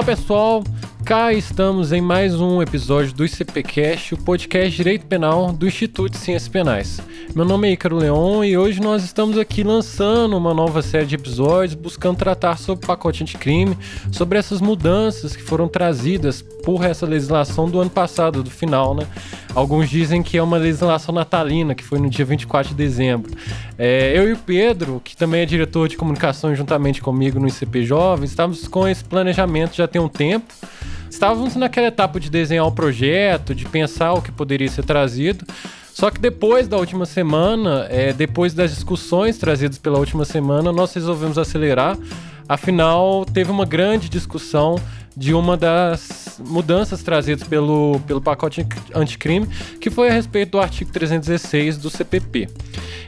Olá pessoal, cá estamos em mais um episódio do ICPcast, o podcast Direito Penal do Instituto de Ciências Penais. Meu nome é Ícaro Leon e hoje nós estamos aqui lançando uma nova série de episódios buscando tratar sobre o pacote anticrime, sobre essas mudanças que foram trazidas por essa legislação do ano passado, do final, né? Alguns dizem que é uma legislação natalina, que foi no dia 24 de dezembro. É, eu e o Pedro, que também é diretor de comunicação juntamente comigo no ICP Jovens, estávamos com esse planejamento já tem um tempo. Estávamos naquela etapa de desenhar o projeto, de pensar o que poderia ser trazido. Só que depois da última semana, é, depois das discussões trazidas pela última semana, nós resolvemos acelerar. Afinal, teve uma grande discussão de uma das mudanças trazidas pelo, pelo pacote anticrime, que foi a respeito do artigo 316 do CPP.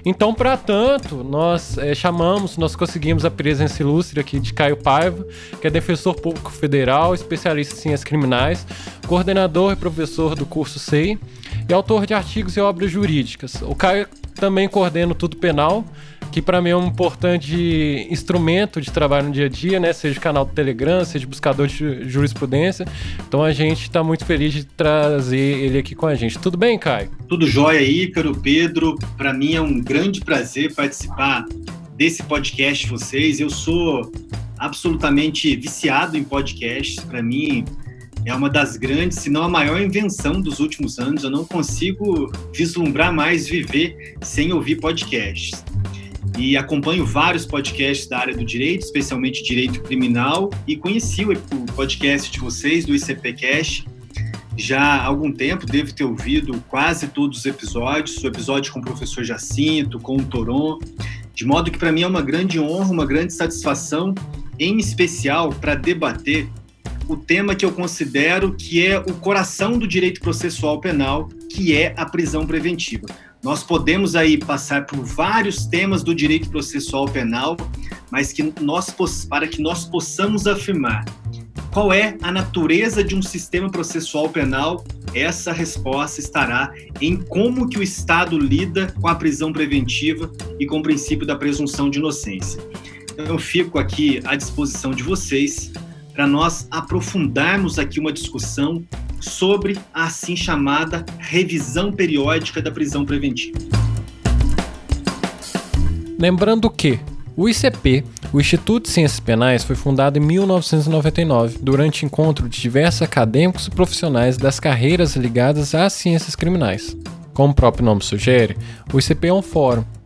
Então, para tanto, nós é, chamamos, nós conseguimos a presença ilustre aqui de Caio Paiva, que é defensor público federal, especialista em ciências criminais, coordenador e professor do curso SEI e autor de artigos e obras jurídicas. O Caio também coordena o Tudo Penal, que para mim é um importante instrumento de trabalho no dia a dia, né? Seja canal do Telegram, seja buscador de jurisprudência. Então a gente está muito feliz de trazer ele aqui com a gente. Tudo bem, Caio? Tudo jóia, Ícaro, Pedro. Para mim é um grande prazer participar desse podcast de vocês. Eu sou absolutamente viciado em podcasts. Para mim, é uma das grandes, se não a maior invenção dos últimos anos. Eu não consigo vislumbrar mais viver sem ouvir podcasts. E acompanho vários podcasts da área do direito, especialmente direito criminal, e conheci o podcast de vocês, do ICPcast, já há algum tempo, devo ter ouvido quase todos os episódios, o episódio com o professor Jacinto, com o Toron, de modo que para mim é uma grande honra, uma grande satisfação, em especial para debater o tema que eu considero que é o coração do direito processual penal, que é a prisão preventiva. Nós podemos aí passar por vários temas do direito processual penal, mas que nós, para que nós possamos afirmar qual é a natureza de um sistema processual penal, essa resposta estará em como que o Estado lida com a prisão preventiva e com o princípio da presunção de inocência. Então, eu fico aqui à disposição de vocês para nós aprofundarmos aqui uma discussão sobre a assim chamada revisão periódica da prisão preventiva. Lembrando que o ICP, o Instituto de Ciências Penais, foi fundado em 1999, durante encontro de diversos acadêmicos e profissionais das carreiras ligadas às ciências criminais. Como o próprio nome sugere, o ICP é um fórum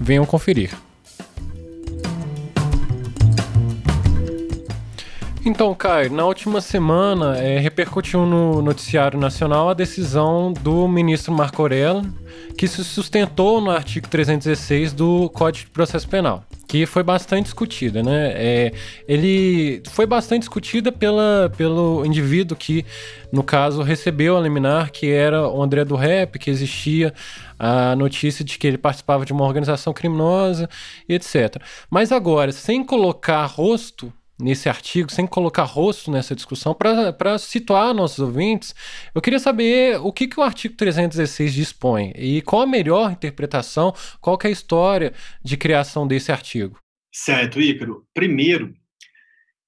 Venham conferir. Então, Caio, na última semana é, repercutiu no noticiário nacional a decisão do ministro Marco Aurélio, que se sustentou no artigo 316 do Código de Processo Penal, que foi bastante discutida, né? É, ele foi bastante discutida pela, pelo indivíduo que, no caso, recebeu a liminar, que era o André do Rep, que existia a notícia de que ele participava de uma organização criminosa, etc. Mas agora, sem colocar rosto nesse artigo, sem colocar rosto nessa discussão, para situar nossos ouvintes, eu queria saber o que, que o artigo 316 dispõe e qual a melhor interpretação, qual é a história de criação desse artigo. Certo, Ícaro. Primeiro,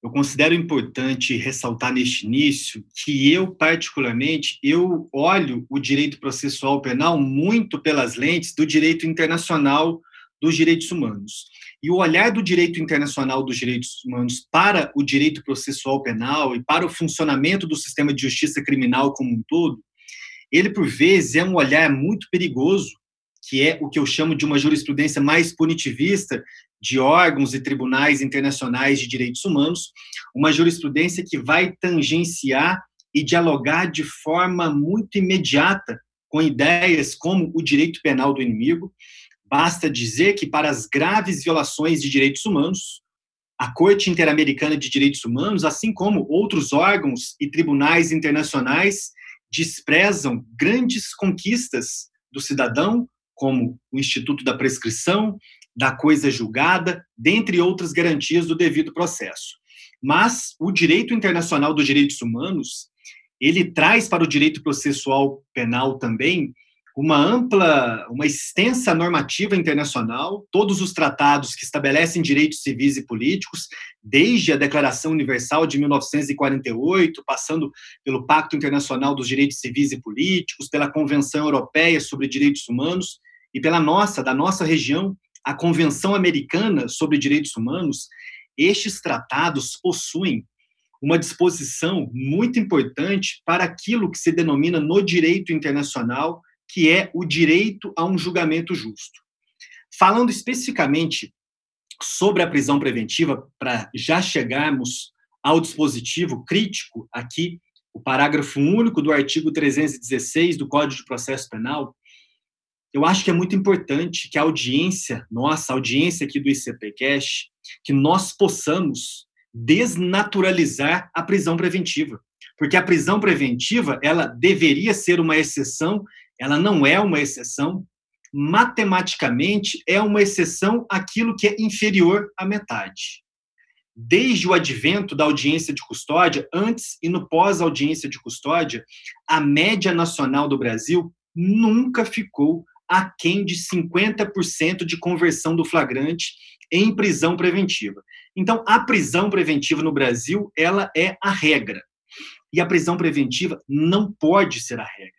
eu considero importante ressaltar neste início que eu, particularmente, eu olho o direito processual penal muito pelas lentes do direito internacional dos direitos humanos. E o olhar do direito internacional dos direitos humanos para o direito processual penal e para o funcionamento do sistema de justiça criminal como um todo, ele, por vezes, é um olhar muito perigoso que é o que eu chamo de uma jurisprudência mais punitivista de órgãos e tribunais internacionais de direitos humanos, uma jurisprudência que vai tangenciar e dialogar de forma muito imediata com ideias como o direito penal do inimigo. Basta dizer que, para as graves violações de direitos humanos, a Corte Interamericana de Direitos Humanos, assim como outros órgãos e tribunais internacionais, desprezam grandes conquistas do cidadão, como o Instituto da Prescrição, da coisa julgada, dentre outras garantias do devido processo. Mas o direito internacional dos direitos humanos, ele traz para o direito processual penal também uma ampla, uma extensa normativa internacional, todos os tratados que estabelecem direitos civis e políticos, desde a Declaração Universal de 1948, passando pelo Pacto Internacional dos Direitos Civis e Políticos, pela Convenção Europeia sobre Direitos Humanos e pela nossa, da nossa região, a Convenção Americana sobre Direitos Humanos, estes tratados possuem uma disposição muito importante para aquilo que se denomina no direito internacional que é o direito a um julgamento justo. Falando especificamente sobre a prisão preventiva, para já chegarmos ao dispositivo crítico aqui, o parágrafo único do artigo 316 do Código de Processo Penal, eu acho que é muito importante que a audiência, nossa audiência aqui do ICPcast, que nós possamos desnaturalizar a prisão preventiva. Porque a prisão preventiva, ela deveria ser uma exceção ela não é uma exceção. Matematicamente, é uma exceção aquilo que é inferior à metade. Desde o advento da audiência de custódia, antes e no pós-audiência de custódia, a média nacional do Brasil nunca ficou aquém de 50% de conversão do flagrante em prisão preventiva. Então, a prisão preventiva no Brasil, ela é a regra. E a prisão preventiva não pode ser a regra.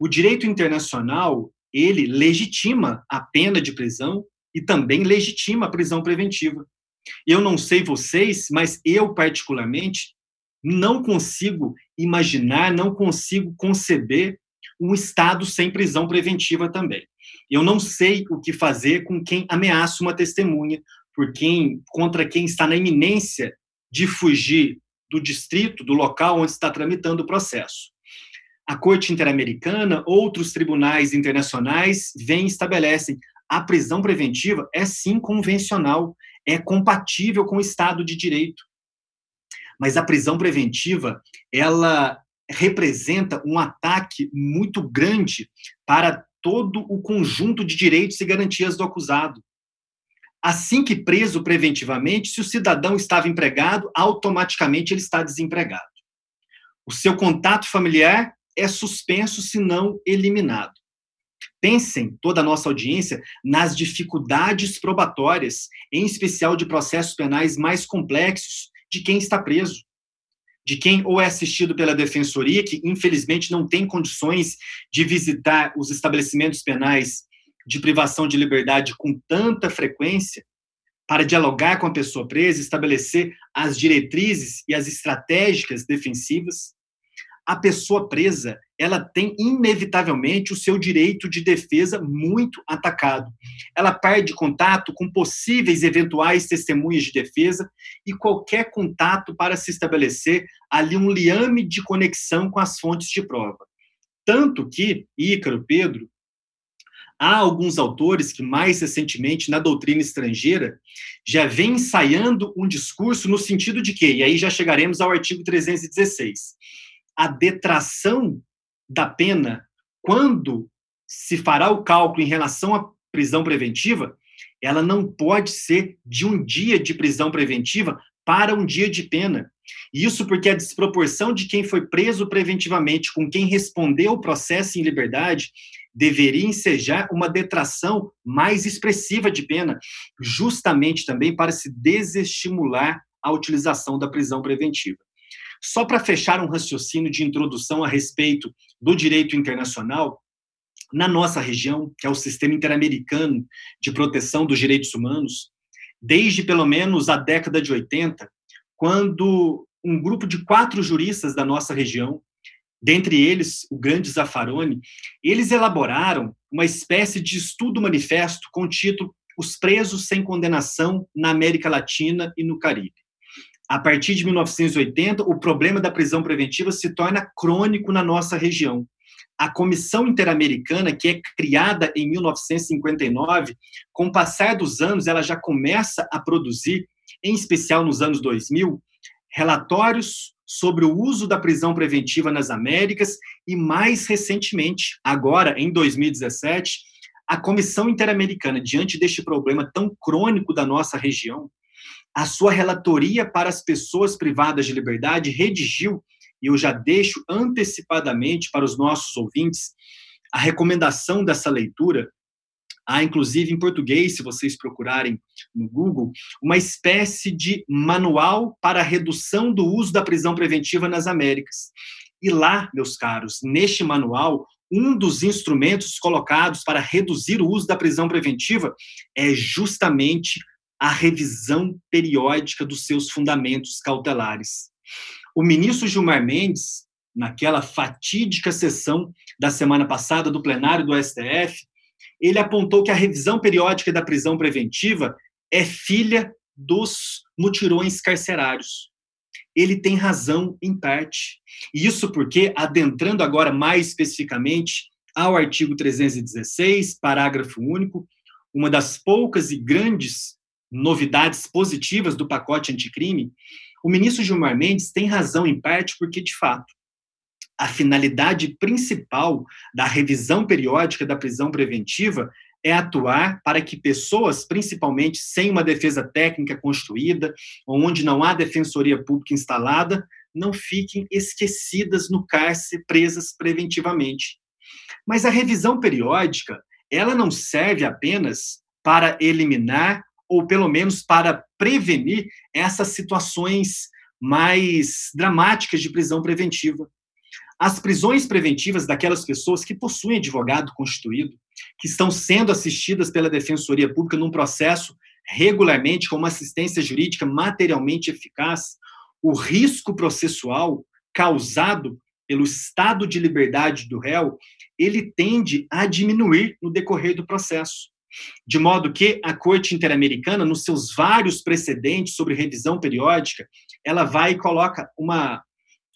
O direito internacional, ele legitima a pena de prisão e também legitima a prisão preventiva. Eu não sei vocês, mas eu particularmente não consigo imaginar, não consigo conceber um estado sem prisão preventiva também. Eu não sei o que fazer com quem ameaça uma testemunha, por quem contra quem está na iminência de fugir do distrito, do local onde está tramitando o processo a Corte Interamericana, outros tribunais internacionais vêm e estabelecem a prisão preventiva é sim convencional, é compatível com o Estado de Direito. Mas a prisão preventiva, ela representa um ataque muito grande para todo o conjunto de direitos e garantias do acusado. Assim que preso preventivamente, se o cidadão estava empregado, automaticamente ele está desempregado. O seu contato familiar é suspenso, se não eliminado. Pensem, toda a nossa audiência, nas dificuldades probatórias, em especial de processos penais mais complexos, de quem está preso, de quem ou é assistido pela defensoria, que infelizmente não tem condições de visitar os estabelecimentos penais de privação de liberdade com tanta frequência, para dialogar com a pessoa presa, estabelecer as diretrizes e as estratégicas defensivas a pessoa presa ela tem inevitavelmente o seu direito de defesa muito atacado. Ela perde contato com possíveis eventuais testemunhas de defesa e qualquer contato para se estabelecer ali um liame de conexão com as fontes de prova. Tanto que, Ícaro, Pedro, há alguns autores que, mais recentemente, na doutrina estrangeira, já vêm ensaiando um discurso no sentido de que, e aí já chegaremos ao artigo 316, a detração da pena, quando se fará o cálculo em relação à prisão preventiva, ela não pode ser de um dia de prisão preventiva para um dia de pena. Isso porque a desproporção de quem foi preso preventivamente com quem respondeu o processo em liberdade deveria ensejar uma detração mais expressiva de pena, justamente também para se desestimular a utilização da prisão preventiva. Só para fechar um raciocínio de introdução a respeito do direito internacional, na nossa região, que é o Sistema Interamericano de Proteção dos Direitos Humanos, desde pelo menos a década de 80, quando um grupo de quatro juristas da nossa região dentre eles o grande Zaffaroni, eles elaboraram uma espécie de estudo manifesto com o título Os Presos Sem Condenação na América Latina e no Caribe. A partir de 1980, o problema da prisão preventiva se torna crônico na nossa região. A Comissão Interamericana, que é criada em 1959, com o passar dos anos, ela já começa a produzir, em especial nos anos 2000, relatórios sobre o uso da prisão preventiva nas Américas e, mais recentemente, agora em 2017, a Comissão Interamericana, diante deste problema tão crônico da nossa região, a sua relatoria para as pessoas privadas de liberdade redigiu, e eu já deixo antecipadamente para os nossos ouvintes a recomendação dessa leitura, Há, inclusive, em português, se vocês procurarem no Google, uma espécie de manual para a redução do uso da prisão preventiva nas Américas. E lá, meus caros, neste manual, um dos instrumentos colocados para reduzir o uso da prisão preventiva é justamente a revisão periódica dos seus fundamentos cautelares. O ministro Gilmar Mendes, naquela fatídica sessão da semana passada do plenário do STF, ele apontou que a revisão periódica da prisão preventiva é filha dos mutirões carcerários. Ele tem razão em parte. Isso porque, adentrando agora mais especificamente ao artigo 316, parágrafo único, uma das poucas e grandes novidades positivas do pacote anticrime, o ministro Gilmar Mendes tem razão em parte porque, de fato, a finalidade principal da revisão periódica da prisão preventiva é atuar para que pessoas, principalmente sem uma defesa técnica construída, onde não há defensoria pública instalada, não fiquem esquecidas no cárcere, presas preventivamente. Mas a revisão periódica, ela não serve apenas para eliminar ou pelo menos para prevenir essas situações mais dramáticas de prisão preventiva. As prisões preventivas daquelas pessoas que possuem advogado constituído, que estão sendo assistidas pela Defensoria Pública num processo regularmente com uma assistência jurídica materialmente eficaz, o risco processual causado pelo estado de liberdade do réu, ele tende a diminuir no decorrer do processo. De modo que a Corte Interamericana, nos seus vários precedentes sobre revisão periódica, ela vai e coloca uma,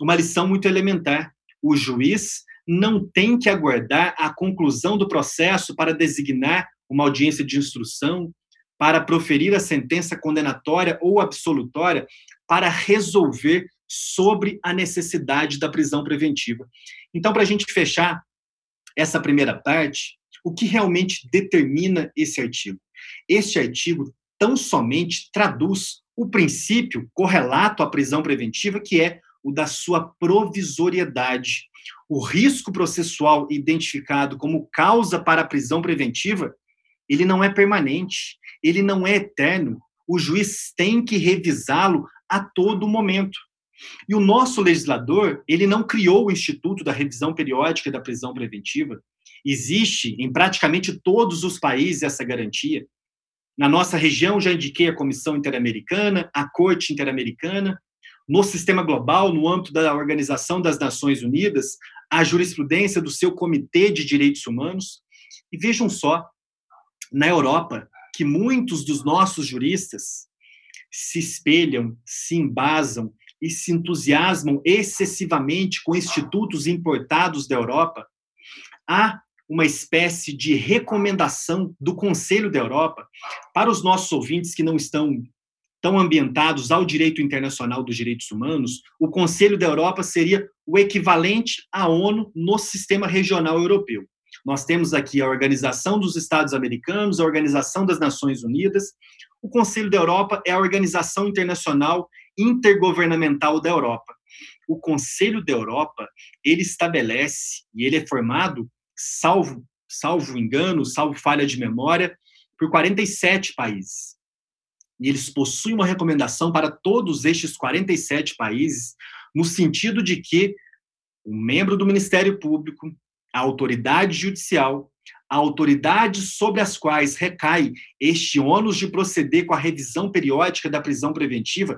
uma lição muito elementar o juiz não tem que aguardar a conclusão do processo para designar uma audiência de instrução, para proferir a sentença condenatória ou absolutória, para resolver sobre a necessidade da prisão preventiva. Então, para a gente fechar essa primeira parte, o que realmente determina esse artigo? Este artigo tão somente traduz o princípio correlato à prisão preventiva, que é o da sua provisoriedade. O risco processual identificado como causa para a prisão preventiva, ele não é permanente, ele não é eterno. O juiz tem que revisá-lo a todo momento. E o nosso legislador, ele não criou o Instituto da Revisão Periódica da Prisão Preventiva. Existe em praticamente todos os países essa garantia. Na nossa região, já indiquei a Comissão Interamericana, a Corte Interamericana, no sistema global, no âmbito da Organização das Nações Unidas, a jurisprudência do seu Comitê de Direitos Humanos. E vejam só, na Europa, que muitos dos nossos juristas se espelham, se embasam e se entusiasmam excessivamente com institutos importados da Europa, há uma espécie de recomendação do Conselho da Europa para os nossos ouvintes que não estão tão ambientados ao direito internacional dos direitos humanos, o Conselho da Europa seria o equivalente à ONU no sistema regional europeu. Nós temos aqui a Organização dos Estados Americanos, a Organização das Nações Unidas. O Conselho da Europa é a organização internacional intergovernamental da Europa. O Conselho da Europa, ele estabelece e ele é formado, salvo salvo engano, salvo falha de memória, por 47 países e eles possuem uma recomendação para todos estes 47 países, no sentido de que o membro do Ministério Público, a autoridade judicial, a autoridade sobre as quais recai este ônus de proceder com a revisão periódica da prisão preventiva,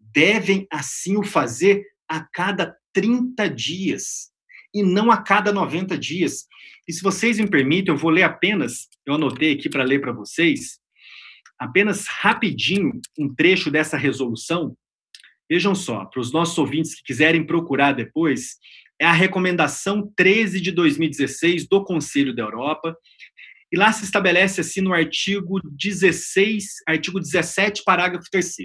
devem assim o fazer a cada 30 dias. E não a cada 90 dias. E se vocês me permitem, eu vou ler apenas, eu anotei aqui para ler para vocês, apenas rapidinho um trecho dessa resolução. Vejam só, para os nossos ouvintes que quiserem procurar depois, é a recomendação 13 de 2016 do Conselho da Europa, e lá se estabelece assim no artigo 16, artigo 17, parágrafo 3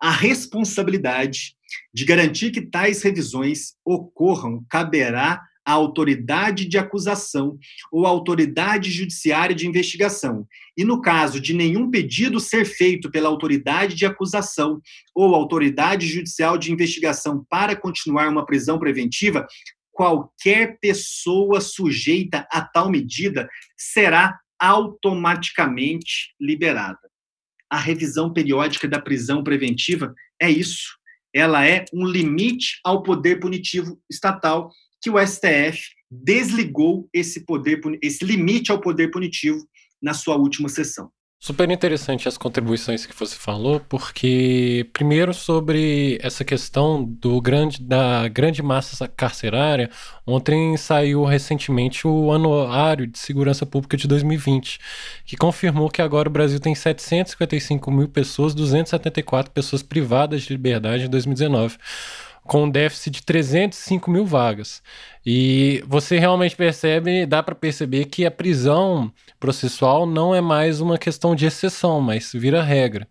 a responsabilidade de garantir que tais revisões ocorram caberá à autoridade de acusação ou à autoridade judiciária de investigação. E no caso de nenhum pedido ser feito pela autoridade de acusação ou autoridade judicial de investigação para continuar uma prisão preventiva, qualquer pessoa sujeita a tal medida será automaticamente liberada. A revisão periódica da prisão preventiva é isso. Ela é um limite ao poder punitivo estatal que o STF desligou esse poder esse limite ao poder punitivo na sua última sessão. Super interessante as contribuições que você falou, porque primeiro sobre essa questão do grande, da grande massa carcerária, ontem saiu recentemente o Anuário de Segurança Pública de 2020, que confirmou que agora o Brasil tem 755 mil pessoas, 274 pessoas privadas de liberdade em 2019 com um déficit de 305 mil vagas. E você realmente percebe, dá para perceber que a prisão processual não é mais uma questão de exceção, mas vira regra.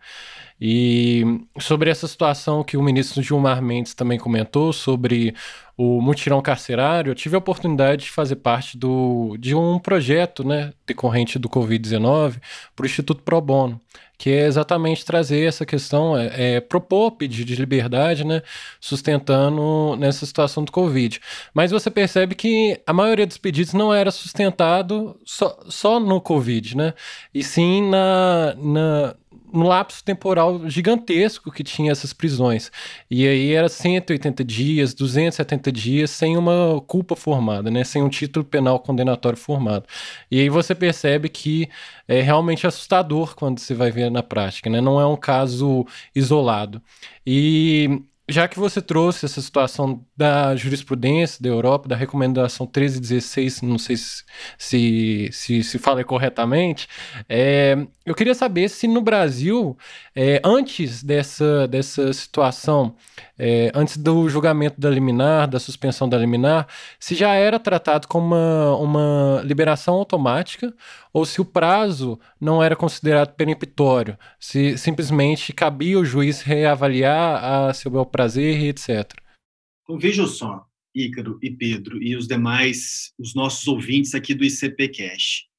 E sobre essa situação que o ministro Gilmar Mendes também comentou, sobre o mutirão carcerário, eu tive a oportunidade de fazer parte do, de um projeto né, decorrente do Covid-19 para o Instituto Pro Bono que é exatamente trazer essa questão, é, é, propor pedido de liberdade, né, sustentando nessa situação do Covid. Mas você percebe que a maioria dos pedidos não era sustentado só, só no Covid, né, e sim na, na no lapso temporal gigantesco que tinha essas prisões. E aí era 180 dias, 270 dias sem uma culpa formada, né? Sem um título penal condenatório formado. E aí você percebe que é realmente assustador quando você vai ver na prática, né? Não é um caso isolado. E já que você trouxe essa situação da jurisprudência da Europa, da recomendação 1316, não sei se se, se, se fala corretamente, é, eu queria saber se no Brasil, é, antes dessa, dessa situação, é, antes do julgamento da liminar, da suspensão da liminar, se já era tratado como uma, uma liberação automática ou se o prazo não era considerado peremptório, se simplesmente cabia o juiz reavaliar a seu bel prazer e etc. Então, vejam só, Ícaro e Pedro e os demais, os nossos ouvintes aqui do ICP Cash.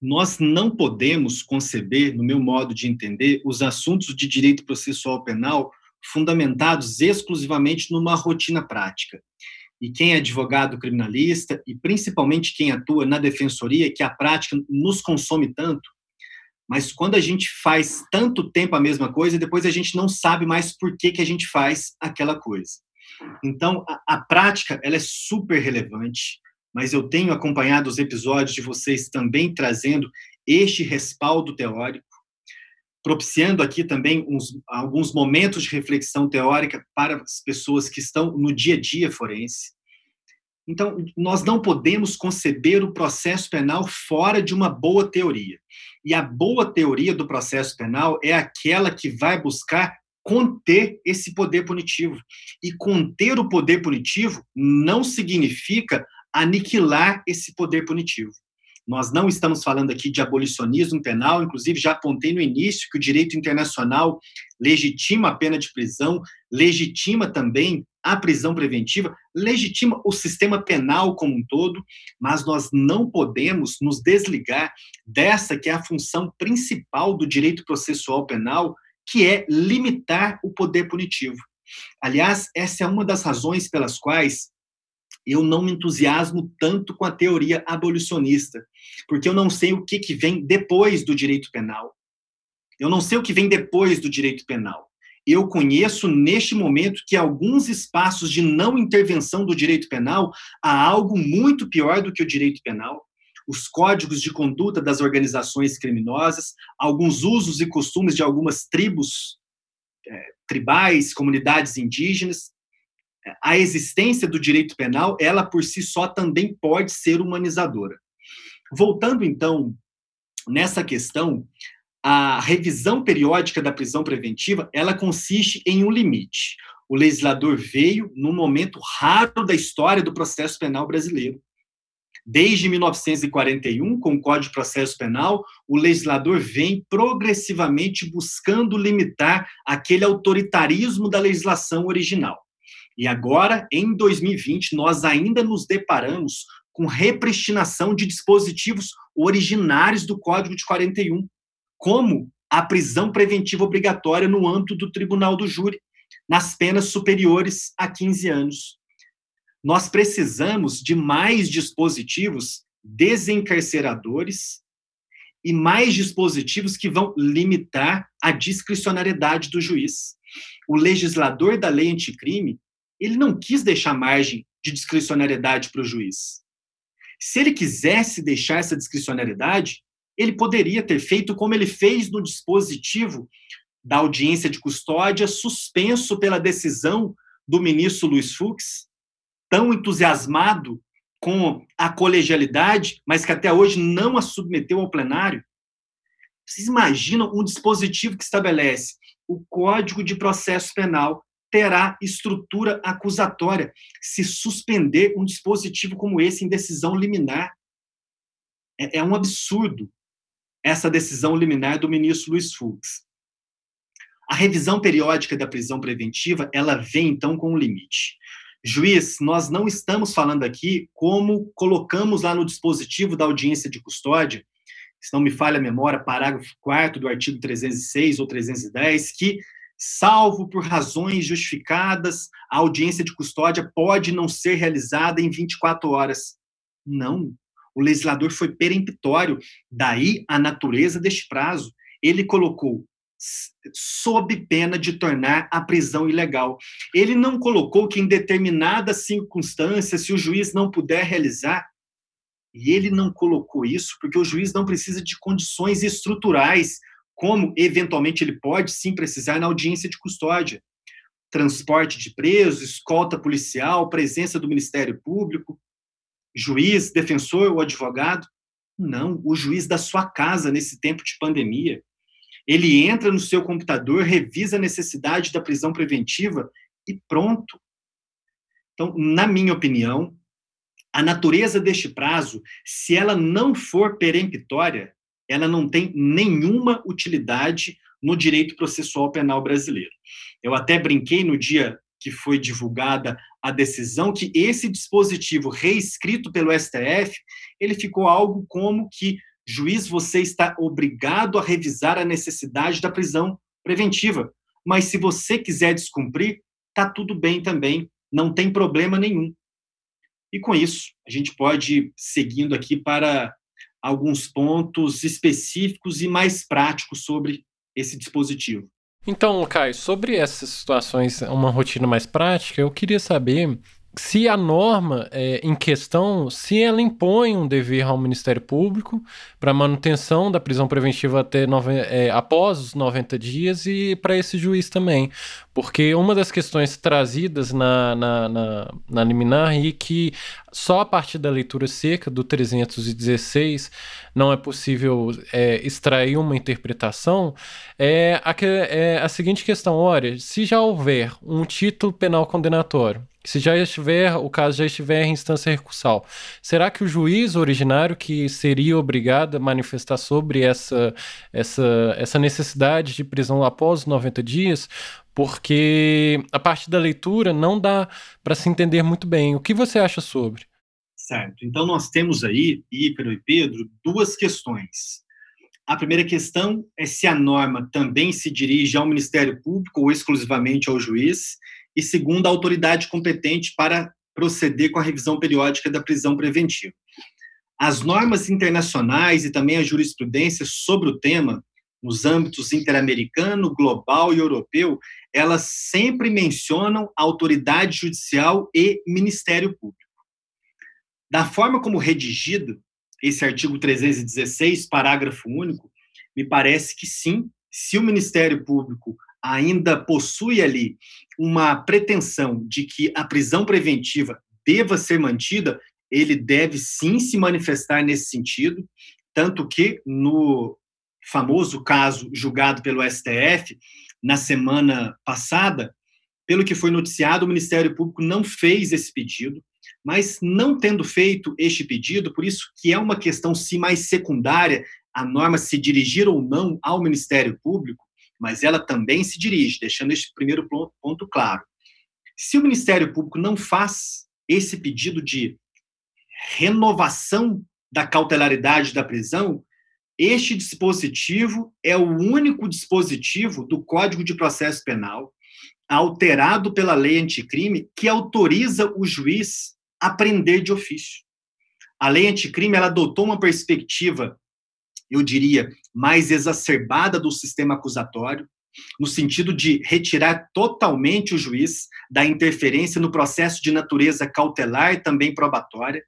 Nós não podemos conceber, no meu modo de entender, os assuntos de direito processual penal fundamentados exclusivamente numa rotina prática e quem é advogado criminalista, e principalmente quem atua na defensoria, que a prática nos consome tanto, mas quando a gente faz tanto tempo a mesma coisa, depois a gente não sabe mais por que, que a gente faz aquela coisa. Então, a, a prática, ela é super relevante, mas eu tenho acompanhado os episódios de vocês também trazendo este respaldo teórico, propiciando aqui também uns, alguns momentos de reflexão teórica para as pessoas que estão no dia a dia forense. Então, nós não podemos conceber o processo penal fora de uma boa teoria. E a boa teoria do processo penal é aquela que vai buscar conter esse poder punitivo. E conter o poder punitivo não significa aniquilar esse poder punitivo. Nós não estamos falando aqui de abolicionismo penal, inclusive já apontei no início que o direito internacional legitima a pena de prisão, legitima também a prisão preventiva, legitima o sistema penal como um todo, mas nós não podemos nos desligar dessa que é a função principal do direito processual penal, que é limitar o poder punitivo. Aliás, essa é uma das razões pelas quais eu não me entusiasmo tanto com a teoria abolicionista, porque eu não sei o que, que vem depois do direito penal. Eu não sei o que vem depois do direito penal. Eu conheço neste momento que alguns espaços de não intervenção do direito penal há algo muito pior do que o direito penal. Os códigos de conduta das organizações criminosas, alguns usos e costumes de algumas tribos é, tribais, comunidades indígenas, a existência do direito penal, ela por si só também pode ser humanizadora. Voltando então nessa questão, a revisão periódica da prisão preventiva, ela consiste em um limite. O legislador veio num momento raro da história do processo penal brasileiro. Desde 1941, com o Código de Processo Penal, o legislador vem progressivamente buscando limitar aquele autoritarismo da legislação original. E agora, em 2020, nós ainda nos deparamos com repristinação de dispositivos originários do Código de 41, como a prisão preventiva obrigatória no âmbito do Tribunal do Júri, nas penas superiores a 15 anos. Nós precisamos de mais dispositivos desencarceradores e mais dispositivos que vão limitar a discricionariedade do juiz. O legislador da lei anticrime ele não quis deixar margem de discricionariedade para o juiz. Se ele quisesse deixar essa discricionariedade, ele poderia ter feito como ele fez no dispositivo da audiência de custódia, suspenso pela decisão do ministro Luiz Fux, tão entusiasmado com a colegialidade, mas que até hoje não a submeteu ao plenário. Vocês imaginam um dispositivo que estabelece o Código de Processo Penal terá estrutura acusatória se suspender um dispositivo como esse em decisão liminar. É, é um absurdo essa decisão liminar do ministro Luiz Fux. A revisão periódica da prisão preventiva, ela vem então com um limite. Juiz, nós não estamos falando aqui como colocamos lá no dispositivo da audiência de custódia, se não me falha a memória, parágrafo 4 do artigo 306 ou 310, que salvo por razões justificadas, a audiência de custódia pode não ser realizada em 24 horas. Não. O legislador foi peremptório, daí a natureza deste prazo. Ele colocou sob pena de tornar a prisão ilegal. Ele não colocou que em determinadas circunstâncias, se o juiz não puder realizar, e ele não colocou isso porque o juiz não precisa de condições estruturais como eventualmente ele pode sim precisar na audiência de custódia. Transporte de presos, escolta policial, presença do Ministério Público, juiz, defensor ou advogado. Não, o juiz da sua casa nesse tempo de pandemia. Ele entra no seu computador, revisa a necessidade da prisão preventiva e pronto. Então, na minha opinião, a natureza deste prazo, se ela não for peremptória, ela não tem nenhuma utilidade no direito processual penal brasileiro. Eu até brinquei no dia que foi divulgada a decisão que esse dispositivo reescrito pelo STF, ele ficou algo como que juiz você está obrigado a revisar a necessidade da prisão preventiva, mas se você quiser descumprir, tá tudo bem também, não tem problema nenhum. E com isso, a gente pode ir seguindo aqui para alguns pontos específicos e mais práticos sobre esse dispositivo. Então, Caio, sobre essas situações, uma rotina mais prática, eu queria saber se a norma é, em questão, se ela impõe um dever ao Ministério Público para manutenção da prisão preventiva até nove, é, após os 90 dias e para esse juiz também. Porque uma das questões trazidas na, na, na, na liminar e que só a partir da leitura seca do 316 não é possível é, extrair uma interpretação é a, é a seguinte questão: olha, se já houver um título penal condenatório se já estiver, o caso já estiver em instância recursal, será que o juiz originário que seria obrigado a manifestar sobre essa, essa, essa necessidade de prisão após os 90 dias? Porque a partir da leitura não dá para se entender muito bem. O que você acha sobre? Certo. Então nós temos aí, Ícaro e Pedro, duas questões. A primeira questão é se a norma também se dirige ao Ministério Público ou exclusivamente ao juiz e segundo, a autoridade competente para proceder com a revisão periódica da prisão preventiva. As normas internacionais e também a jurisprudência sobre o tema, nos âmbitos interamericano, global e europeu, elas sempre mencionam autoridade judicial e Ministério Público. Da forma como redigido esse artigo 316, parágrafo único, me parece que sim, se o Ministério Público ainda possui ali uma pretensão de que a prisão preventiva deva ser mantida, ele deve sim se manifestar nesse sentido, tanto que no famoso caso julgado pelo STF na semana passada, pelo que foi noticiado, o Ministério Público não fez esse pedido, mas não tendo feito este pedido, por isso que é uma questão sim mais secundária a norma se dirigir ou não ao Ministério Público, mas ela também se dirige, deixando este primeiro ponto claro. Se o Ministério Público não faz esse pedido de renovação da cautelaridade da prisão, este dispositivo é o único dispositivo do Código de Processo Penal, alterado pela lei anticrime, que autoriza o juiz a prender de ofício. A lei anticrime ela adotou uma perspectiva, eu diria, mais exacerbada do sistema acusatório, no sentido de retirar totalmente o juiz da interferência no processo de natureza cautelar e também probatória.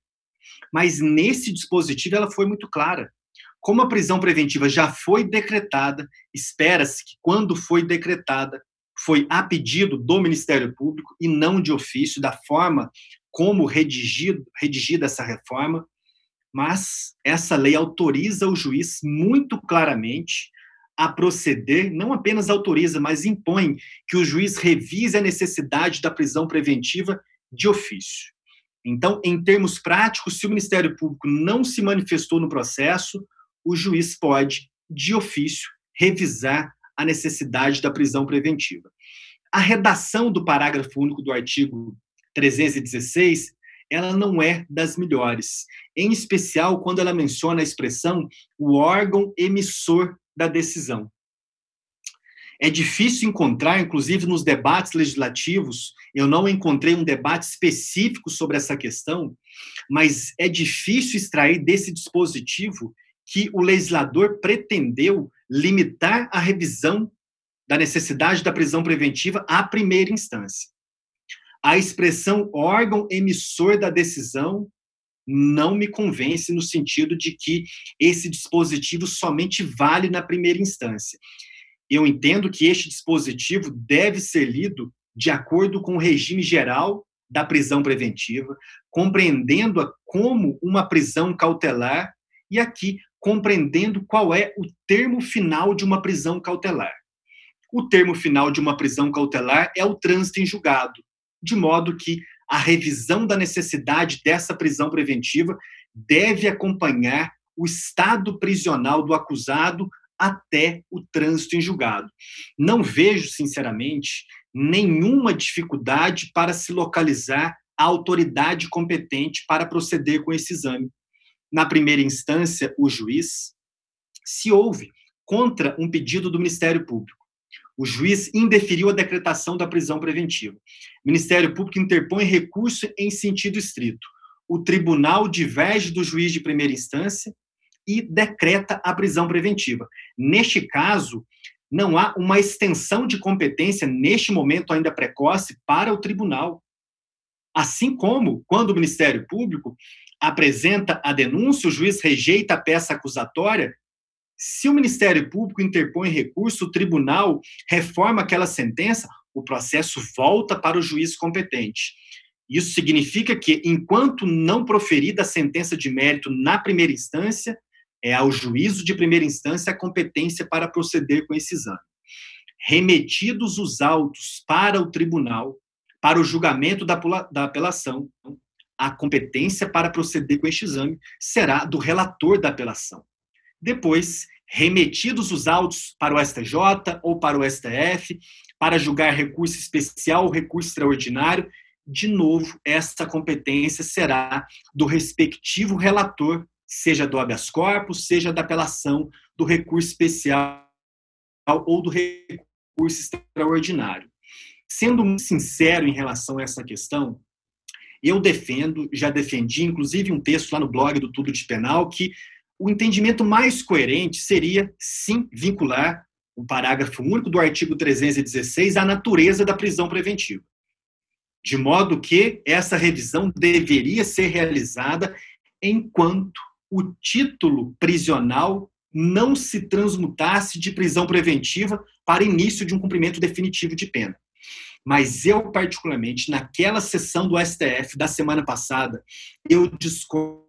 Mas nesse dispositivo ela foi muito clara. Como a prisão preventiva já foi decretada, espera-se que quando foi decretada, foi a pedido do Ministério Público e não de ofício, da forma como redigido, redigida essa reforma, mas essa lei autoriza o juiz muito claramente a proceder, não apenas autoriza, mas impõe que o juiz revise a necessidade da prisão preventiva de ofício. Então, em termos práticos, se o Ministério Público não se manifestou no processo, o juiz pode, de ofício, revisar a necessidade da prisão preventiva. A redação do parágrafo único do artigo 316 ela não é das melhores, em especial quando ela menciona a expressão o órgão emissor da decisão. É difícil encontrar, inclusive nos debates legislativos, eu não encontrei um debate específico sobre essa questão, mas é difícil extrair desse dispositivo que o legislador pretendeu limitar a revisão da necessidade da prisão preventiva à primeira instância. A expressão órgão emissor da decisão não me convence no sentido de que esse dispositivo somente vale na primeira instância. Eu entendo que este dispositivo deve ser lido de acordo com o regime geral da prisão preventiva, compreendendo-a como uma prisão cautelar e aqui compreendendo qual é o termo final de uma prisão cautelar. O termo final de uma prisão cautelar é o trânsito em julgado, de modo que a revisão da necessidade dessa prisão preventiva deve acompanhar o estado prisional do acusado até o trânsito em julgado. Não vejo, sinceramente, nenhuma dificuldade para se localizar a autoridade competente para proceder com esse exame. Na primeira instância, o juiz, se houve contra um pedido do Ministério Público o juiz indeferiu a decretação da prisão preventiva. O Ministério Público interpõe recurso em sentido estrito. O tribunal diverge do juiz de primeira instância e decreta a prisão preventiva. Neste caso, não há uma extensão de competência, neste momento ainda precoce, para o tribunal. Assim como, quando o Ministério Público apresenta a denúncia, o juiz rejeita a peça acusatória, se o Ministério Público interpõe recurso, o tribunal reforma aquela sentença, o processo volta para o juiz competente. Isso significa que, enquanto não proferida a sentença de mérito na primeira instância, é ao juízo de primeira instância a competência para proceder com esse exame. Remetidos os autos para o tribunal, para o julgamento da, da apelação, a competência para proceder com este exame será do relator da apelação. Depois, remetidos os autos para o STJ ou para o STF, para julgar recurso especial ou recurso extraordinário, de novo, essa competência será do respectivo relator, seja do habeas corpus, seja da apelação do recurso especial ou do recurso extraordinário. Sendo muito sincero em relação a essa questão, eu defendo, já defendi, inclusive um texto lá no blog do Tudo de Penal, que o entendimento mais coerente seria, sim, vincular o parágrafo único do artigo 316 à natureza da prisão preventiva. De modo que essa revisão deveria ser realizada enquanto o título prisional não se transmutasse de prisão preventiva para início de um cumprimento definitivo de pena. Mas eu, particularmente, naquela sessão do STF da semana passada, eu discordo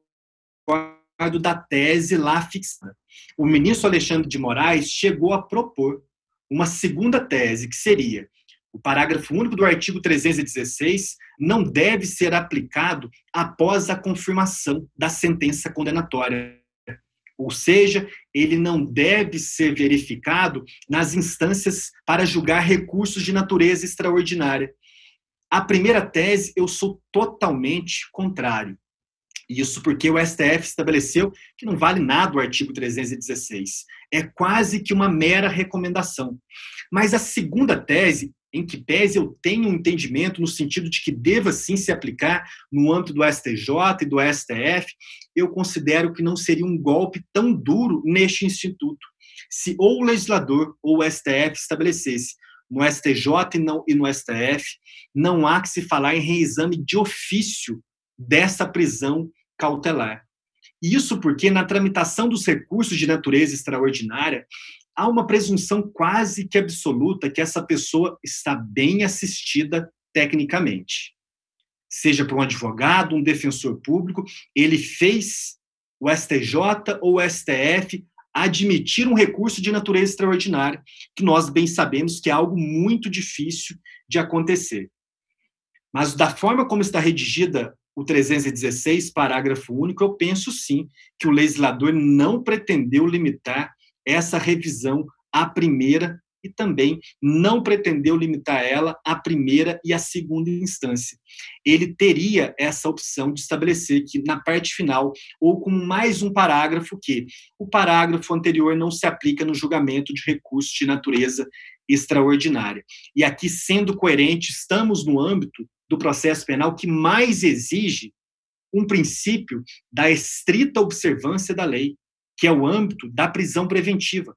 da tese lá fixada. O ministro Alexandre de Moraes chegou a propor uma segunda tese, que seria o parágrafo único do artigo 316 não deve ser aplicado após a confirmação da sentença condenatória. Ou seja, ele não deve ser verificado nas instâncias para julgar recursos de natureza extraordinária. A primeira tese, eu sou totalmente contrário. Isso porque o STF estabeleceu que não vale nada o artigo 316. É quase que uma mera recomendação. Mas a segunda tese, em que pese eu tenho um entendimento no sentido de que deva sim se aplicar no âmbito do STJ e do STF, eu considero que não seria um golpe tão duro neste instituto. Se ou o legislador ou o STF estabelecesse no STJ e, não, e no STF, não há que se falar em reexame de ofício dessa prisão cautelar. Isso porque, na tramitação dos recursos de natureza extraordinária, há uma presunção quase que absoluta que essa pessoa está bem assistida tecnicamente. Seja por um advogado, um defensor público, ele fez o STJ ou o STF admitir um recurso de natureza extraordinária, que nós bem sabemos que é algo muito difícil de acontecer. Mas da forma como está redigida o 316, parágrafo único, eu penso sim que o legislador não pretendeu limitar essa revisão à primeira e também não pretendeu limitar ela à primeira e à segunda instância. Ele teria essa opção de estabelecer que, na parte final, ou com mais um parágrafo, que o parágrafo anterior não se aplica no julgamento de recursos de natureza extraordinária. E aqui, sendo coerente, estamos no âmbito do processo penal que mais exige um princípio da estrita observância da lei que é o âmbito da prisão preventiva.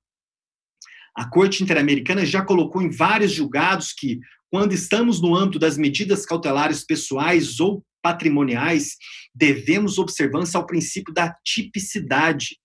A Corte Interamericana já colocou em vários julgados que, quando estamos no âmbito das medidas cautelares pessoais ou patrimoniais, devemos observância ao princípio da tipicidade.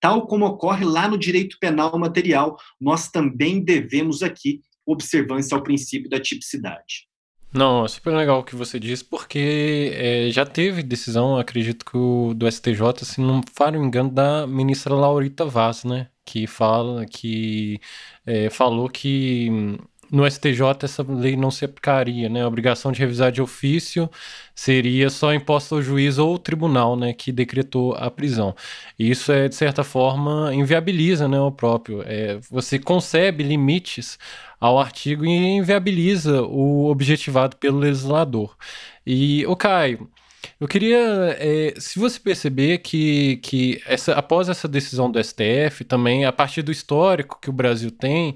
Tal como ocorre lá no direito penal material, nós também devemos aqui observância ao princípio da tipicidade. Não, é super legal o que você disse, porque é, já teve decisão, acredito que o, do STJ, se não falho engano, da ministra Laurita Vaz, né? Que fala que é, falou que no STJ essa lei não se aplicaria, né? A obrigação de revisar de ofício seria só imposta ao juiz ou tribunal, né, que decretou a prisão. E isso é de certa forma inviabiliza, né, o próprio. É, você concebe limites ao artigo e inviabiliza o objetivado pelo legislador. E o Caio, eu queria, é, se você perceber que, que essa, após essa decisão do STF, também a partir do histórico que o Brasil tem,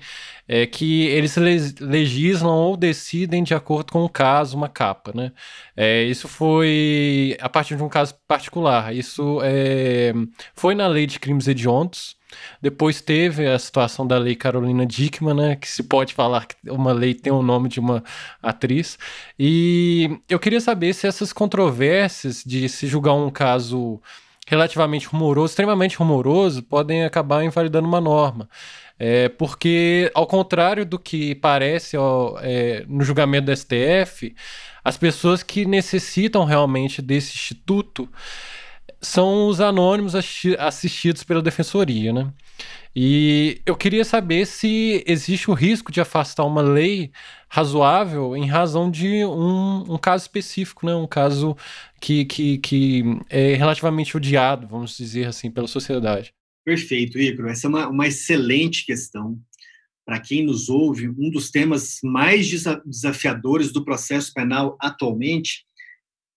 é que eles legislam ou decidem de acordo com o caso, uma capa, né? É, isso foi a partir de um caso particular. Isso é, foi na lei de crimes hediondos, depois teve a situação da lei Carolina Dickman, né, que se pode falar que uma lei tem o nome de uma atriz. E eu queria saber se essas controvérsias de se julgar um caso relativamente rumoroso, extremamente rumoroso, podem acabar invalidando uma norma. É, porque, ao contrário do que parece ó, é, no julgamento do STF, as pessoas que necessitam realmente desse instituto são os anônimos assistidos pela defensoria, né? E eu queria saber se existe o risco de afastar uma lei razoável em razão de um, um caso específico, né? Um caso que, que, que é relativamente odiado, vamos dizer assim, pela sociedade. Perfeito, Igor. Essa é uma, uma excelente questão. Para quem nos ouve, um dos temas mais desafiadores do processo penal atualmente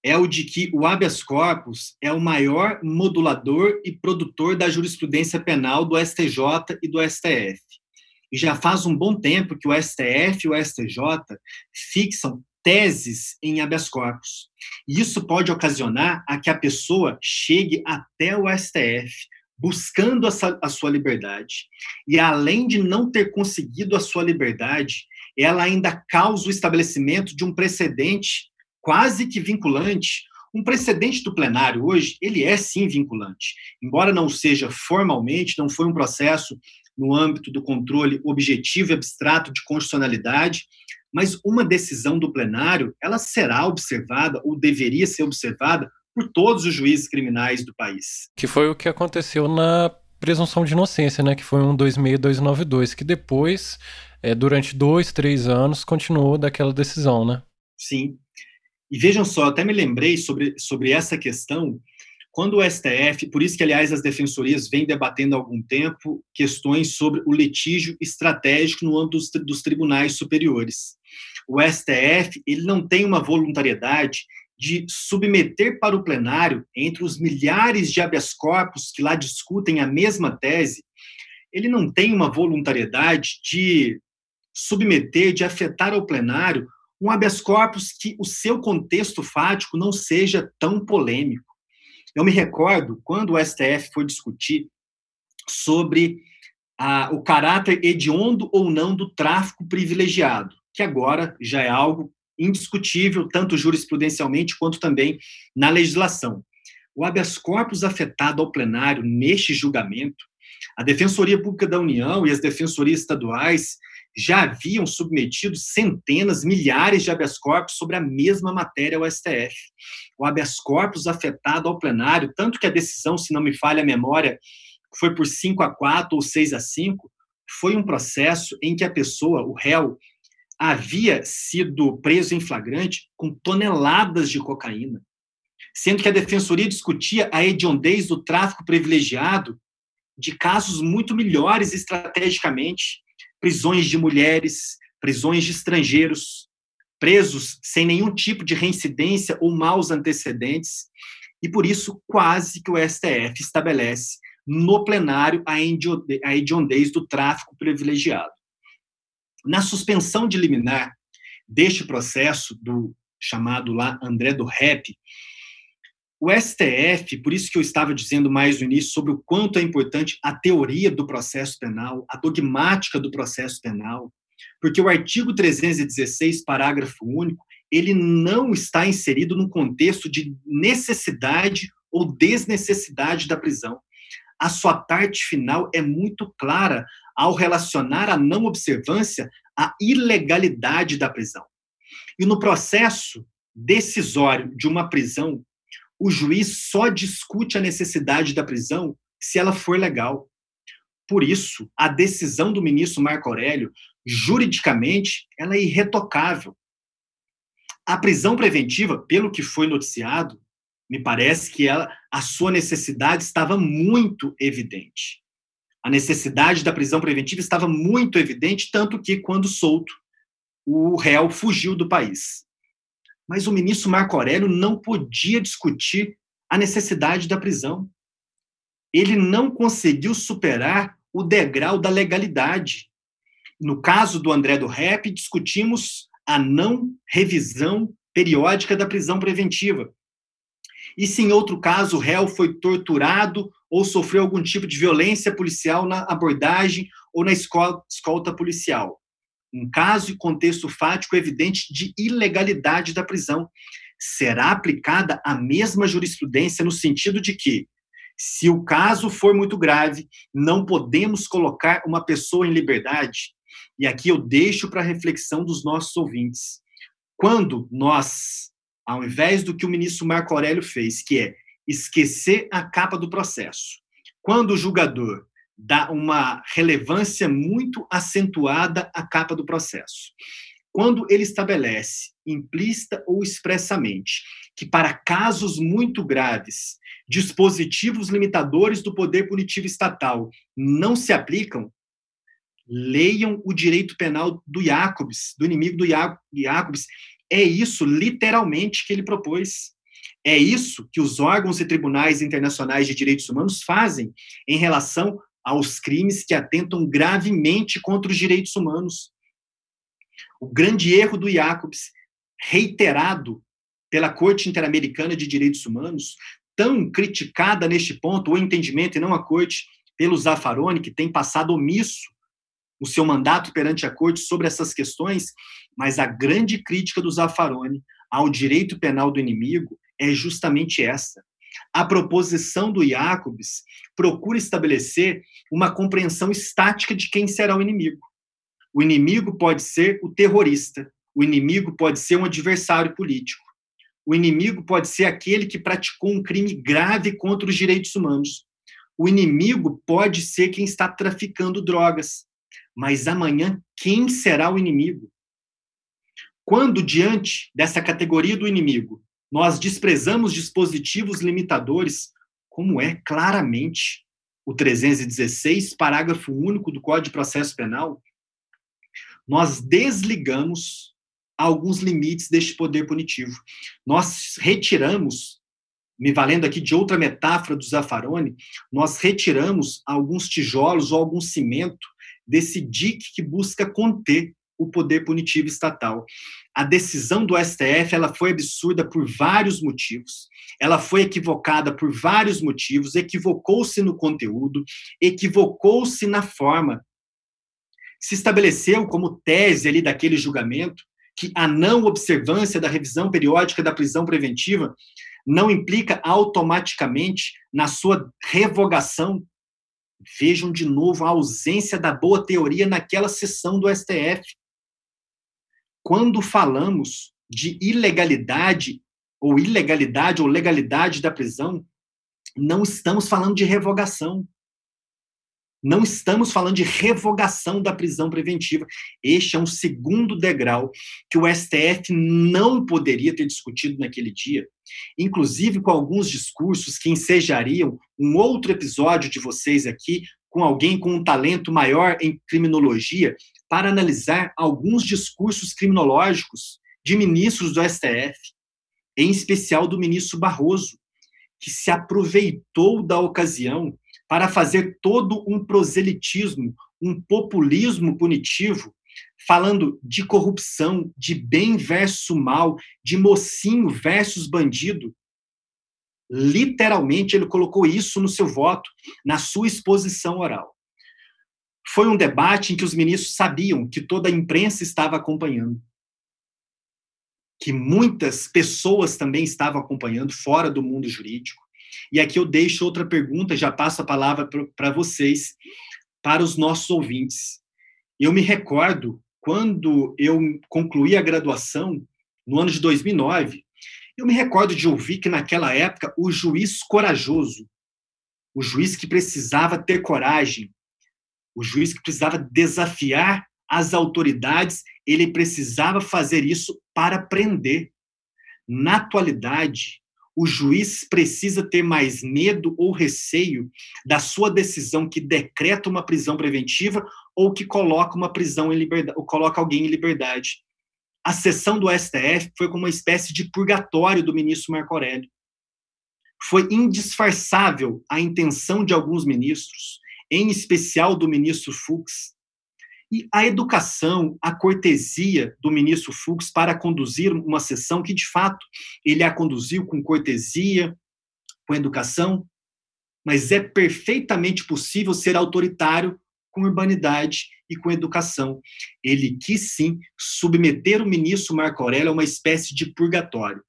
é o de que o habeas corpus é o maior modulador e produtor da jurisprudência penal do STJ e do STF. E já faz um bom tempo que o STF e o STJ fixam teses em habeas corpus. E isso pode ocasionar a que a pessoa chegue até o STF buscando a sua liberdade. E além de não ter conseguido a sua liberdade, ela ainda causa o estabelecimento de um precedente quase que vinculante, Um precedente do plenário hoje, ele é sim vinculante. Embora não seja formalmente, não foi um processo no âmbito do controle objetivo e abstrato de constitucionalidade, mas uma decisão do plenário, ela será observada ou deveria ser observada por todos os juízes criminais do país. Que foi o que aconteceu na presunção de inocência, né, que foi um 26292, que depois, é, durante dois, três anos, continuou daquela decisão, né? Sim. E vejam só, até me lembrei sobre, sobre essa questão, quando o STF, por isso que, aliás, as defensorias vêm debatendo há algum tempo questões sobre o litígio estratégico no âmbito dos, dos tribunais superiores. O STF, ele não tem uma voluntariedade de submeter para o plenário, entre os milhares de habeas corpus que lá discutem a mesma tese, ele não tem uma voluntariedade de submeter, de afetar ao plenário um habeas corpus que o seu contexto fático não seja tão polêmico. Eu me recordo quando o STF foi discutir sobre o caráter hediondo ou não do tráfico privilegiado, que agora já é algo indiscutível, tanto jurisprudencialmente quanto também na legislação. O habeas corpus afetado ao plenário neste julgamento, a Defensoria Pública da União e as defensorias estaduais já haviam submetido centenas, milhares de habeas corpus sobre a mesma matéria ao STF. O habeas corpus afetado ao plenário, tanto que a decisão, se não me falha a memória, foi por 5 a 4 ou 6 a 5, foi um processo em que a pessoa, o réu, havia sido preso em flagrante com toneladas de cocaína, sendo que a defensoria discutia a hediondez do tráfico privilegiado de casos muito melhores estrategicamente, prisões de mulheres, prisões de estrangeiros, presos sem nenhum tipo de reincidência ou maus antecedentes, e por isso quase que o STF estabelece no plenário a hediondez do tráfico privilegiado. Na suspensão de liminar deste processo do chamado lá André do Rep, o STF, por isso que eu estava dizendo mais no início sobre o quanto é importante a teoria do processo penal, a dogmática do processo penal, porque o artigo 316, parágrafo único, ele não está inserido no contexto de necessidade ou desnecessidade da prisão. A sua parte final é muito clara ao relacionar a não observância à ilegalidade da prisão. E no processo decisório de uma prisão o juiz só discute a necessidade da prisão se ela for legal. Por isso, a decisão do ministro Marco Aurélio, juridicamente, ela é irretocável. A prisão preventiva, pelo que foi noticiado, me parece que ela, a sua necessidade estava muito evidente. A necessidade da prisão preventiva estava muito evidente, tanto que, quando solto, o réu fugiu do país. Mas o ministro Marco Aurélio não podia discutir a necessidade da prisão. Ele não conseguiu superar o degrau da legalidade. No caso do André do Rep, discutimos a não revisão periódica da prisão preventiva. E se em outro caso o réu foi torturado ou sofreu algum tipo de violência policial na abordagem ou na escolta policial um caso e contexto fático evidente de ilegalidade da prisão, será aplicada a mesma jurisprudência no sentido de que, se o caso for muito grave, não podemos colocar uma pessoa em liberdade. E aqui eu deixo para reflexão dos nossos ouvintes. Quando nós, ao invés do que o ministro Marco Aurélio fez, que é esquecer a capa do processo, quando o julgador dá uma relevância muito acentuada à capa do processo. Quando ele estabelece, implícita ou expressamente, que para casos muito graves, dispositivos limitadores do poder punitivo estatal não se aplicam, leiam o direito penal do Jacobs, do inimigo do Jacobs. É isso, literalmente, que ele propôs. É isso que os órgãos e tribunais internacionais de direitos humanos fazem em relação aos crimes que atentam gravemente contra os direitos humanos. O grande erro do Jacobs, reiterado pela Corte Interamericana de Direitos Humanos, tão criticada neste ponto, o entendimento e não a Corte, pelo Zaffaroni, que tem passado omisso o seu mandato perante a Corte sobre essas questões, mas a grande crítica do Zaffaroni ao direito penal do inimigo é justamente essa. A proposição do Jacobs procura estabelecer uma compreensão estática de quem será o inimigo. O inimigo pode ser o terrorista, o inimigo pode ser um adversário político, o inimigo pode ser aquele que praticou um crime grave contra os direitos humanos. O inimigo pode ser quem está traficando drogas. Mas amanhã, quem será o inimigo? Quando, diante dessa categoria do inimigo, nós desprezamos dispositivos limitadores, como é claramente o 316, parágrafo único do Código de Processo Penal, nós desligamos alguns limites deste poder punitivo. Nós retiramos, me valendo aqui de outra metáfora do Zaffaroni, nós retiramos alguns tijolos ou algum cimento desse dique que busca conter o poder punitivo estatal. A decisão do STF ela foi absurda por vários motivos. Ela foi equivocada por vários motivos, equivocou-se no conteúdo, equivocou-se na forma. Se estabeleceu como tese ali daquele julgamento que a não observância da revisão periódica da prisão preventiva não implica automaticamente na sua revogação Vejam de novo a ausência da boa teoria naquela sessão do STF. Quando falamos de ilegalidade, ou ilegalidade ou legalidade da prisão, não estamos falando de revogação. Não estamos falando de revogação da prisão preventiva. Este é um segundo degrau que o STF não poderia ter discutido naquele dia, inclusive com alguns discursos que ensejariam um outro episódio de vocês aqui, com alguém com um talento maior em criminologia, para analisar alguns discursos criminológicos de ministros do STF, em especial do ministro Barroso, que se aproveitou da ocasião para fazer todo um proselitismo, um populismo punitivo, falando de corrupção, de bem versus mal, de mocinho versus bandido. Literalmente, ele colocou isso no seu voto, na sua exposição oral. Foi um debate em que os ministros sabiam que toda a imprensa estava acompanhando, que muitas pessoas também estavam acompanhando fora do mundo jurídico, e aqui eu deixo outra pergunta, já passo a palavra para vocês, para os nossos ouvintes. Eu me recordo quando eu concluí a graduação, no ano de 2009, eu me recordo de ouvir que naquela época o juiz corajoso, o juiz que precisava ter coragem, o juiz que precisava desafiar as autoridades, ele precisava fazer isso para prender. Na atualidade, o juiz precisa ter mais medo ou receio da sua decisão que decreta uma prisão preventiva ou que coloca uma prisão em liberdade, ou coloca alguém em liberdade. A sessão do STF foi como uma espécie de purgatório do ministro Marco Aurélio. Foi indisfarçável a intenção de alguns ministros, em especial do ministro Fux, e a educação, a cortesia do ministro Fux para conduzir uma sessão que, de fato, ele a conduziu com cortesia, com educação, mas é perfeitamente possível ser autoritário com urbanidade e com educação. Ele quis sim submeter o ministro Marco Aurélio a uma espécie de purgatório,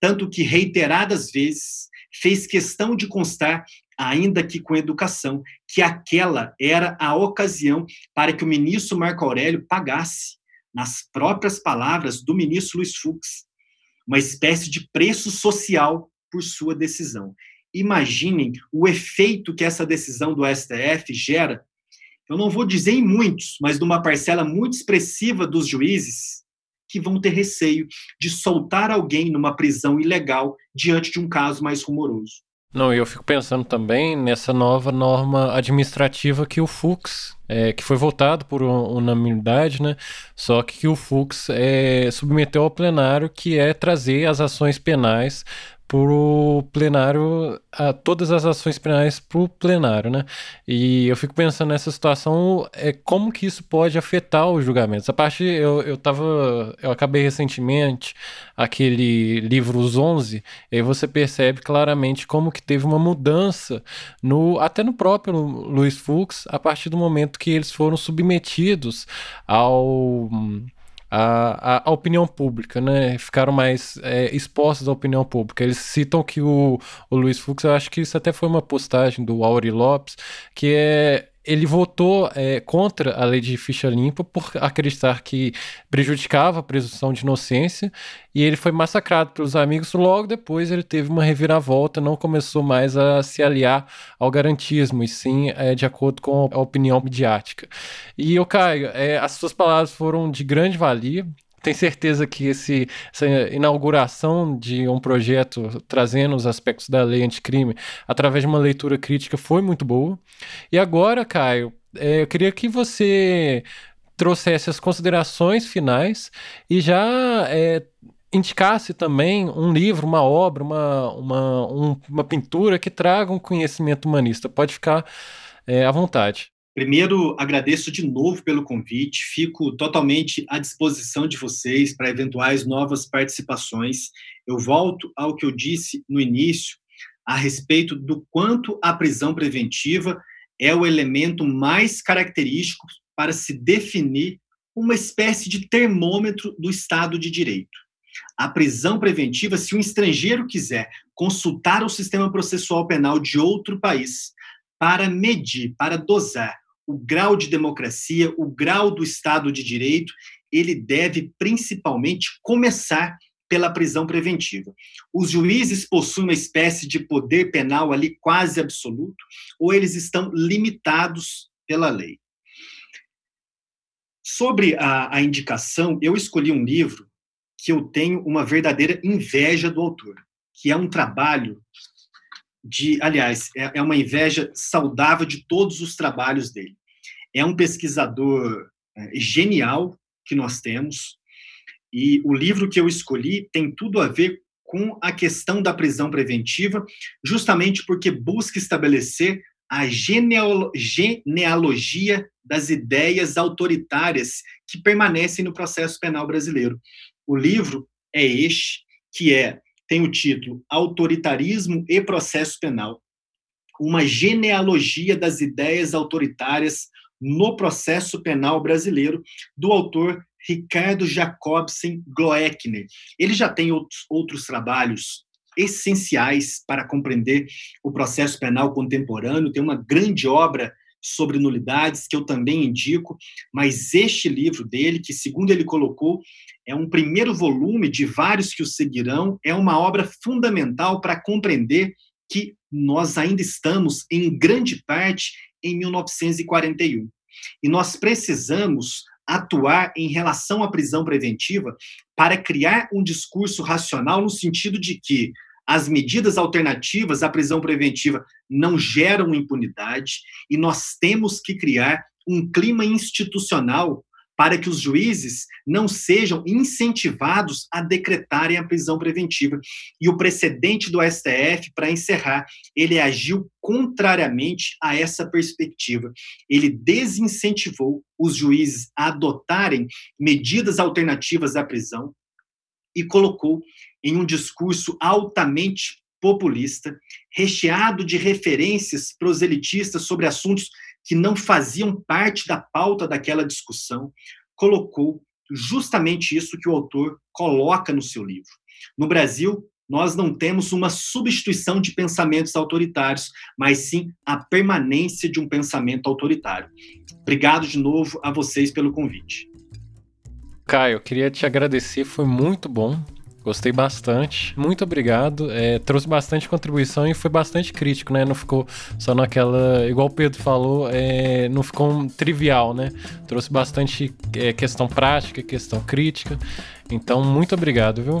tanto que reiteradas vezes fez questão de constar ainda que com educação, que aquela era a ocasião para que o ministro Marco Aurélio pagasse, nas próprias palavras do ministro Luiz Fux, uma espécie de preço social por sua decisão. Imaginem o efeito que essa decisão do STF gera. Eu não vou dizer em muitos, mas de uma parcela muito expressiva dos juízes que vão ter receio de soltar alguém numa prisão ilegal diante de um caso mais rumoroso. Não, eu fico pensando também nessa nova norma administrativa que o Fux, é, que foi votado por unanimidade, né? Só que o Fux é, submeteu ao plenário que é trazer as ações penais para o plenário, a, todas as ações penais para o plenário, né? E eu fico pensando nessa situação, é como que isso pode afetar os julgamentos. A parte, eu, eu tava, eu acabei recentemente aquele livro Os 11, e aí você percebe claramente como que teve uma mudança, no até no próprio Luiz Fux, a partir do momento que eles foram submetidos ao a, a, opinião pública, né? Ficaram mais é, expostos à opinião pública. Eles citam que o, o Luiz Fux, eu acho que isso até foi uma postagem do Auri Lopes, que é ele votou é, contra a lei de ficha limpa por acreditar que prejudicava a presunção de inocência e ele foi massacrado pelos amigos. Logo depois ele teve uma reviravolta, não começou mais a se aliar ao garantismo e sim é, de acordo com a opinião midiática. E eu Caio, é, as suas palavras foram de grande valia tenho certeza que esse, essa inauguração de um projeto trazendo os aspectos da lei anticrime através de uma leitura crítica foi muito boa. E agora, Caio, é, eu queria que você trouxesse as considerações finais e já é, indicasse também um livro, uma obra, uma, uma, um, uma pintura que traga um conhecimento humanista. Pode ficar é, à vontade. Primeiro, agradeço de novo pelo convite, fico totalmente à disposição de vocês para eventuais novas participações. Eu volto ao que eu disse no início a respeito do quanto a prisão preventiva é o elemento mais característico para se definir uma espécie de termômetro do Estado de Direito. A prisão preventiva, se um estrangeiro quiser consultar o sistema processual penal de outro país para medir, para dosar o grau de democracia, o grau do Estado de Direito, ele deve principalmente começar pela prisão preventiva. Os juízes possuem uma espécie de poder penal ali quase absoluto, ou eles estão limitados pela lei. Sobre a, a indicação, eu escolhi um livro que eu tenho uma verdadeira inveja do autor, que é um trabalho de, aliás, é, é uma inveja saudável de todos os trabalhos dele. É um pesquisador é, genial que nós temos, e o livro que eu escolhi tem tudo a ver com a questão da prisão preventiva, justamente porque busca estabelecer a genealogia das ideias autoritárias que permanecem no processo penal brasileiro. O livro é este, que é tem o título Autoritarismo e Processo Penal, uma genealogia das ideias autoritárias no processo penal brasileiro, do autor Ricardo Jacobsen Gloeckner. Ele já tem outros, outros trabalhos essenciais para compreender o processo penal contemporâneo, tem uma grande obra sobre nulidades que eu também indico, mas este livro dele, que segundo ele colocou, é um primeiro volume de vários que o seguirão, é uma obra fundamental para compreender que nós ainda estamos, em grande parte, em 1941. E nós precisamos atuar em relação à prisão preventiva para criar um discurso racional no sentido de que as medidas alternativas à prisão preventiva não geram impunidade e nós temos que criar um clima institucional para que os juízes não sejam incentivados a decretarem a prisão preventiva. E o precedente do STF, para encerrar, ele agiu contrariamente a essa perspectiva. Ele desincentivou os juízes a adotarem medidas alternativas à prisão e colocou em um discurso altamente populista, recheado de referências proselitistas sobre assuntos que não faziam parte da pauta daquela discussão, colocou justamente isso que o autor coloca no seu livro. No Brasil, nós não temos uma substituição de pensamentos autoritários, mas sim a permanência de um pensamento autoritário. Obrigado de novo a vocês pelo convite. Caio, queria te agradecer, foi muito bom Gostei bastante. Muito obrigado. É, trouxe bastante contribuição e foi bastante crítico, né? Não ficou só naquela. Igual o Pedro falou, é, não ficou um trivial, né? Trouxe bastante é, questão prática, questão crítica. Então, muito obrigado, viu?